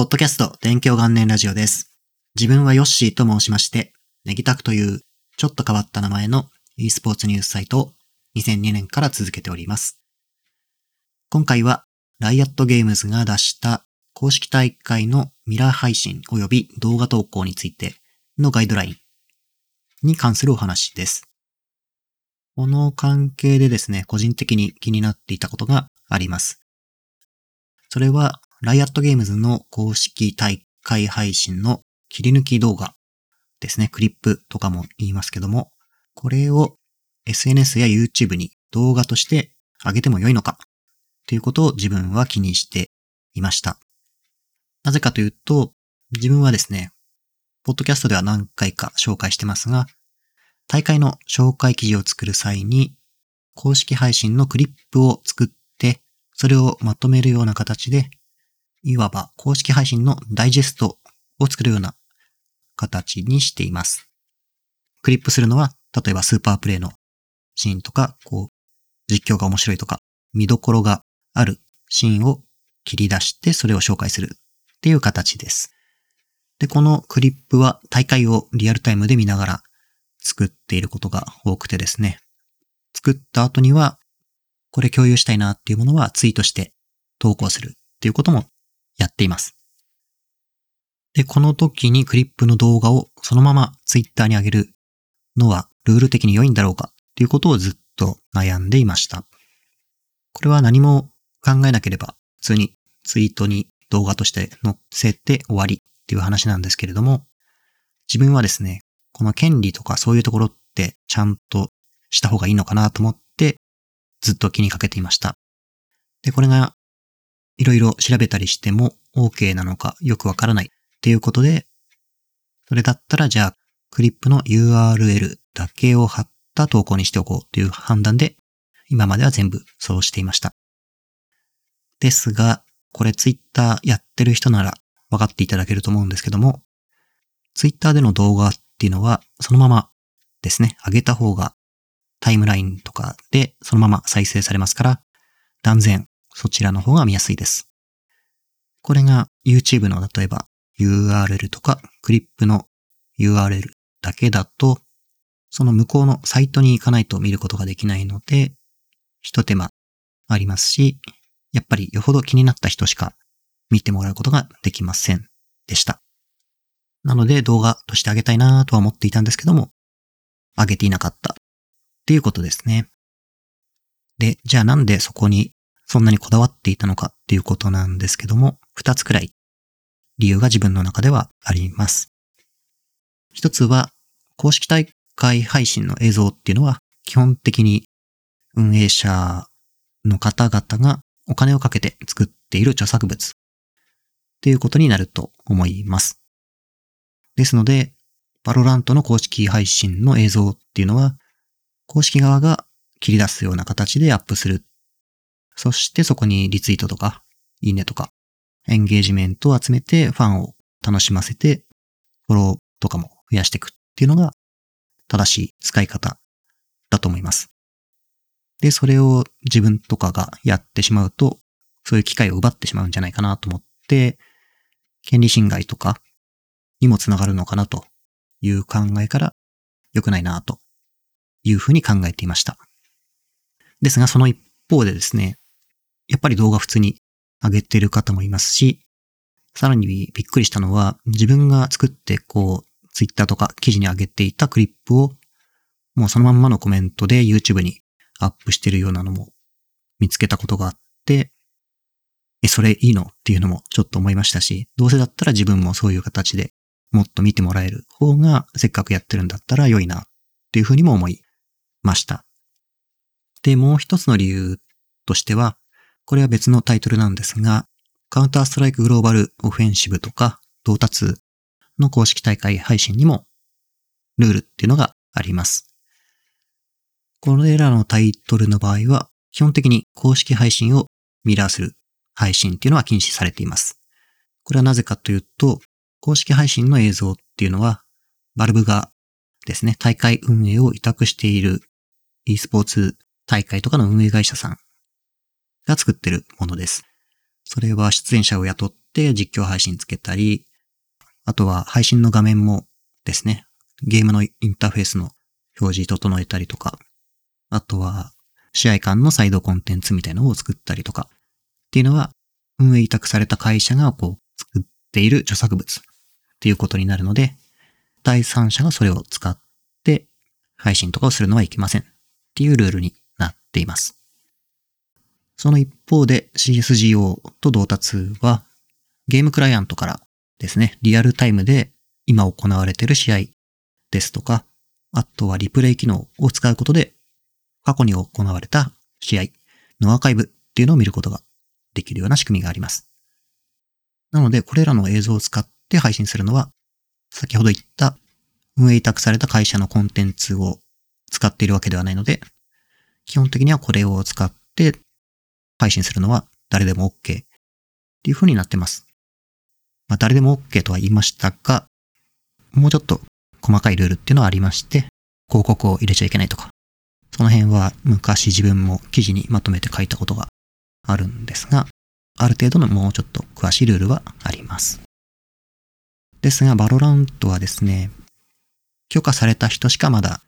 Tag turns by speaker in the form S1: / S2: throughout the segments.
S1: ポッドキャスト勉強元年ラジオです。自分はヨッシーと申しまして、ネギタクというちょっと変わった名前の e スポーツニュースサイトを2002年から続けております。今回はライアットゲームズが出した公式大会のミラー配信及び動画投稿についてのガイドラインに関するお話です。この関係でですね、個人的に気になっていたことがあります。それは、ライアットゲームズの公式大会配信の切り抜き動画ですね。クリップとかも言いますけども、これを SNS や YouTube に動画として上げても良いのかということを自分は気にしていました。なぜかというと、自分はですね、ポッドキャストでは何回か紹介してますが、大会の紹介記事を作る際に、公式配信のクリップを作って、それをまとめるような形で、いわば公式配信のダイジェストを作るような形にしています。クリップするのは、例えばスーパープレイのシーンとか、こう、実況が面白いとか、見どころがあるシーンを切り出してそれを紹介するっていう形です。で、このクリップは大会をリアルタイムで見ながら作っていることが多くてですね。作った後には、これ共有したいなっていうものはツイートして投稿するっていうこともやっています。で、この時にクリップの動画をそのままツイッターに上げるのはルール的に良いんだろうかっていうことをずっと悩んでいました。これは何も考えなければ普通にツイートに動画として載せて終わりっていう話なんですけれども、自分はですね、この権利とかそういうところってちゃんとした方がいいのかなと思ってずっと気にかけていました。で、これがいろいろ調べたりしても OK なのかよくわからない。っていうことで、それだったらじゃあクリップの URL だけを貼った投稿にしておこう。という判断で今までは全部そうしていました。ですが、これツイッターやってる人なら分かっていただけると思うんですけども、ツイッターでの動画っていうのはそのままですね、上げた方がタイムラインとかでそのまま再生されますから、断然そちらの方が見やすいです。これが YouTube の例えば URL とかクリップの URL だけだと、その向こうのサイトに行かないと見ることができないので、一手間ありますし、やっぱりよほど気になった人しか見てもらうことができませんでした。なので動画としてあげたいなとは思っていたんですけども、あげていなかったっていうことですね。で、じゃあなんでそこにそんなにこだわっていたのかっていうことなんですけども、二つくらい理由が自分の中ではあります。一つは、公式大会配信の映像っていうのは基本的に運営者の方々がお金をかけて作っている著作物っていうことになると思います。ですので、バロラントの公式配信の映像っていうのは、公式側が切り出すような形でアップする。そしてそこにリツイートとか、いいねとか、エンゲージメントを集めてファンを楽しませて、フォローとかも増やしていくっていうのが正しい使い方だと思います。で、それを自分とかがやってしまうと、そういう機会を奪ってしまうんじゃないかなと思って、権利侵害とかにもつながるのかなという考えから良くないなというふうに考えていました。ですが、その一方でですね、やっぱり動画普通に上げてる方もいますし、さらにびっくりしたのは、自分が作ってこう、ツイッターとか記事に上げていたクリップを、もうそのまんまのコメントで YouTube にアップしてるようなのも見つけたことがあって、え、それいいのっていうのもちょっと思いましたし、どうせだったら自分もそういう形でもっと見てもらえる方がせっかくやってるんだったら良いなっていうふうにも思いました。で、もう一つの理由としては、これは別のタイトルなんですが、カウンターストライクグローバルオフェンシブとか、到達の公式大会配信にもルールっていうのがあります。これらのタイトルの場合は、基本的に公式配信をミラーする配信っていうのは禁止されています。これはなぜかというと、公式配信の映像っていうのは、バルブがですね、大会運営を委託している e スポーツ大会とかの運営会社さんが作ってるものです。それは出演者を雇って実況配信つけたり、あとは配信の画面もですね、ゲームのインターフェースの表示整えたりとか、あとは試合間のサイドコンテンツみたいなのを作ったりとか、っていうのは運営委託された会社がこう作っている著作物っていうことになるので、第三者がそれを使って配信とかをするのはいけませんっていうルールになっています。その一方で CSGO と同達はゲームクライアントからですね、リアルタイムで今行われている試合ですとか、あとはリプレイ機能を使うことで過去に行われた試合のアーカイブっていうのを見ることができるような仕組みがあります。なので、これらの映像を使って配信するのは、先ほど言った運営委託された会社のコンテンツを使っているわけではないので、基本的にはこれを使って配信するのは誰でも OK っていう風になってます。まあ、誰でも OK とは言いましたが、もうちょっと細かいルールっていうのはありまして、広告を入れちゃいけないとか、その辺は昔自分も記事にまとめて書いたことがあるんですが、ある程度のもうちょっと詳しいルールはあります。ですが、バロラントはですね、許可された人しかまだ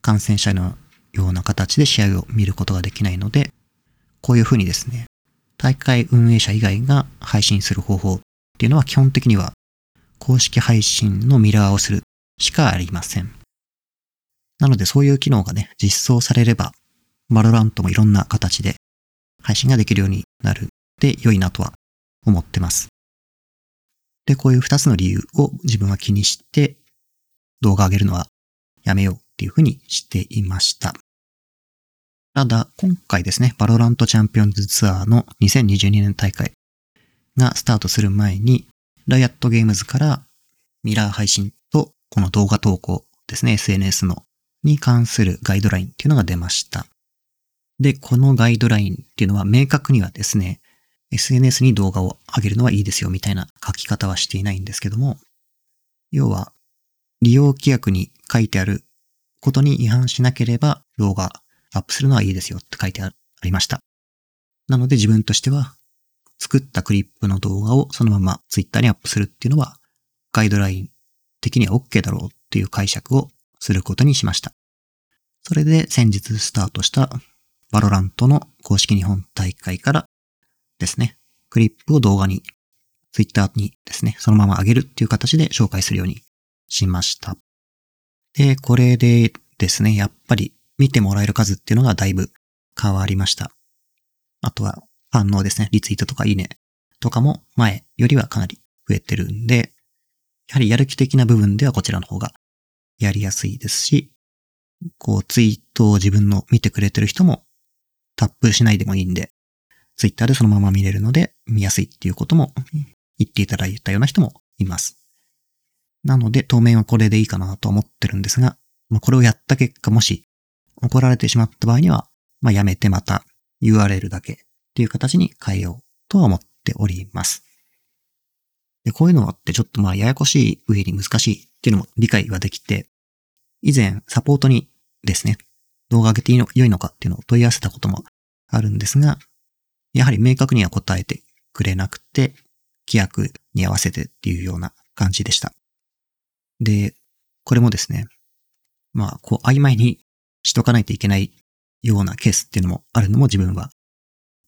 S1: 観戦者のような形で試合を見ることができないので、こういうふうにですね、大会運営者以外が配信する方法っていうのは基本的には公式配信のミラーをするしかありません。なのでそういう機能がね、実装されれば、バロラントもいろんな形で配信ができるようになるで良いなとは思ってます。で、こういう二つの理由を自分は気にして動画上げるのはやめようっていうふうにしていました。ただ、今回ですね、バロラントチャンピオンズツアーの2022年大会がスタートする前に、ライアットゲームズからミラー配信とこの動画投稿ですね、SNS のに関するガイドラインっていうのが出ました。で、このガイドラインっていうのは明確にはですね、SNS に動画を上げるのはいいですよみたいな書き方はしていないんですけども、要は利用規約に書いてあることに違反しなければ動画アップするのはいいですよって書いてありました。なので自分としては、作ったクリップの動画をそのままツイッターにアップするっていうのは、ガイドライン的には OK だろうっていう解釈をすることにしました。それで先日スタートしたバロラントの公式日本大会からですね、クリップを動画に、ツイッターにですね、そのまま上げるっていう形で紹介するようにしました。で、これでですね、やっぱり見てもらえる数っていうのがだいぶ変わりました。あとは反応ですね、リツイートとかいいねとかも前よりはかなり増えてるんで、やはりやる気的な部分ではこちらの方がやりやすいですし、こうツイートを自分の見てくれてる人もタップしないでもいいんで、ツイッターでそのまま見れるので見やすいっていうことも言っていただいたような人もいます。なので当面はこれでいいかなと思ってるんですが、ま、これをやった結果もし怒られてしまった場合には、まあ、やめてまた URL だけっていう形に変えようとは思っております。で、こういうのってちょっとまあややこしい上に難しいっていうのも理解はできて、以前サポートにですね、動画上げていいの良いのかっていうのを問い合わせたこともあるんですが、やはり明確には答えてくれなくて、規約に合わせてっていうような感じでした。で、これもですね、まあ、こう曖昧にしとかないといけないようなケースっていうのもあるのも自分は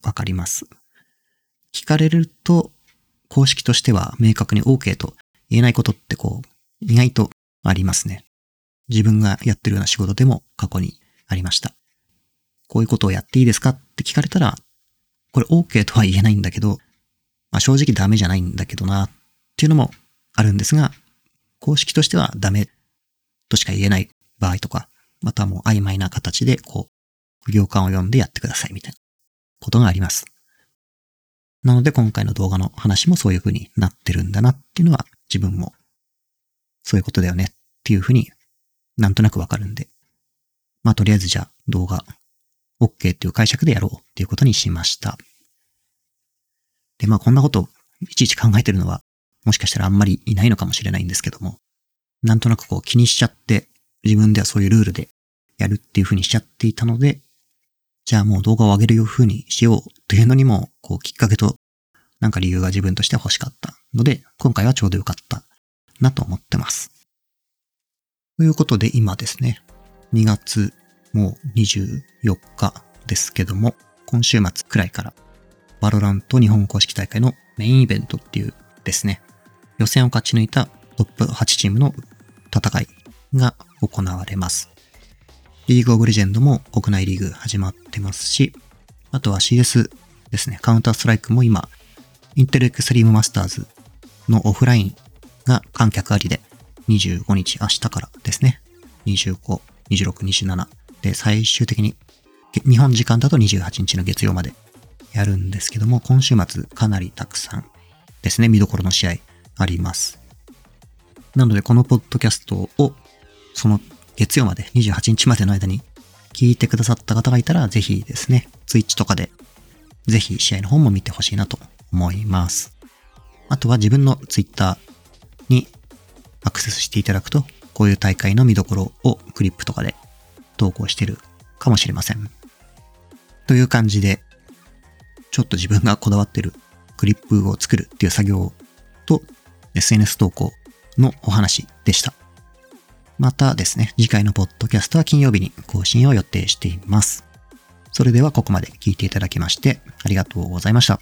S1: わかります。聞かれると、公式としては明確に OK と言えないことってこう、意外とありますね。自分がやってるような仕事でも過去にありました。こういうことをやっていいですかって聞かれたら、これ OK とは言えないんだけど、まあ、正直ダメじゃないんだけどなっていうのもあるんですが、公式としてはダメとしか言えない場合とか、またもう曖昧な形で、こう、不行間を読んでやってくださいみたいなことがあります。なので今回の動画の話もそういう風になってるんだなっていうのは自分もそういうことだよねっていう風になんとなくわかるんで、まあとりあえずじゃあ動画 OK っていう解釈でやろうっていうことにしました。で、まあこんなこといちいち考えてるのはもしかしたらあんまりいないのかもしれないんですけども、なんとなくこう気にしちゃって、自分ではそういうルールでやるっていう風にしちゃっていたので、じゃあもう動画を上げるよう風にしようというのにも、こうきっかけとなんか理由が自分として欲しかったので、今回はちょうどよかったなと思ってます。ということで今ですね、2月もう24日ですけども、今週末くらいからバロラント日本公式大会のメインイベントっていうですね、予選を勝ち抜いたトップ8チームの戦いが行われます。リーグオブレジェンドも国内リーグ始まってますし、あとは CS ですね、カウンターストライクも今、インテルエクスリームマスターズのオフラインが観客ありで25日明日からですね、25、26、27で最終的に日本時間だと28日の月曜までやるんですけども、今週末かなりたくさんですね、見どころの試合あります。なので、このポッドキャストを、その月曜まで、28日までの間に聞いてくださった方がいたら、ぜひですね、ツイッチとかで、ぜひ試合の方も見てほしいなと思います。あとは自分のツイッターにアクセスしていただくと、こういう大会の見どころをクリップとかで投稿してるかもしれません。という感じで、ちょっと自分がこだわってるクリップを作るっていう作業と SNS 投稿のお話でした。またですね、次回のポッドキャストは金曜日に更新を予定しています。それではここまで聞いていただきましてありがとうございました。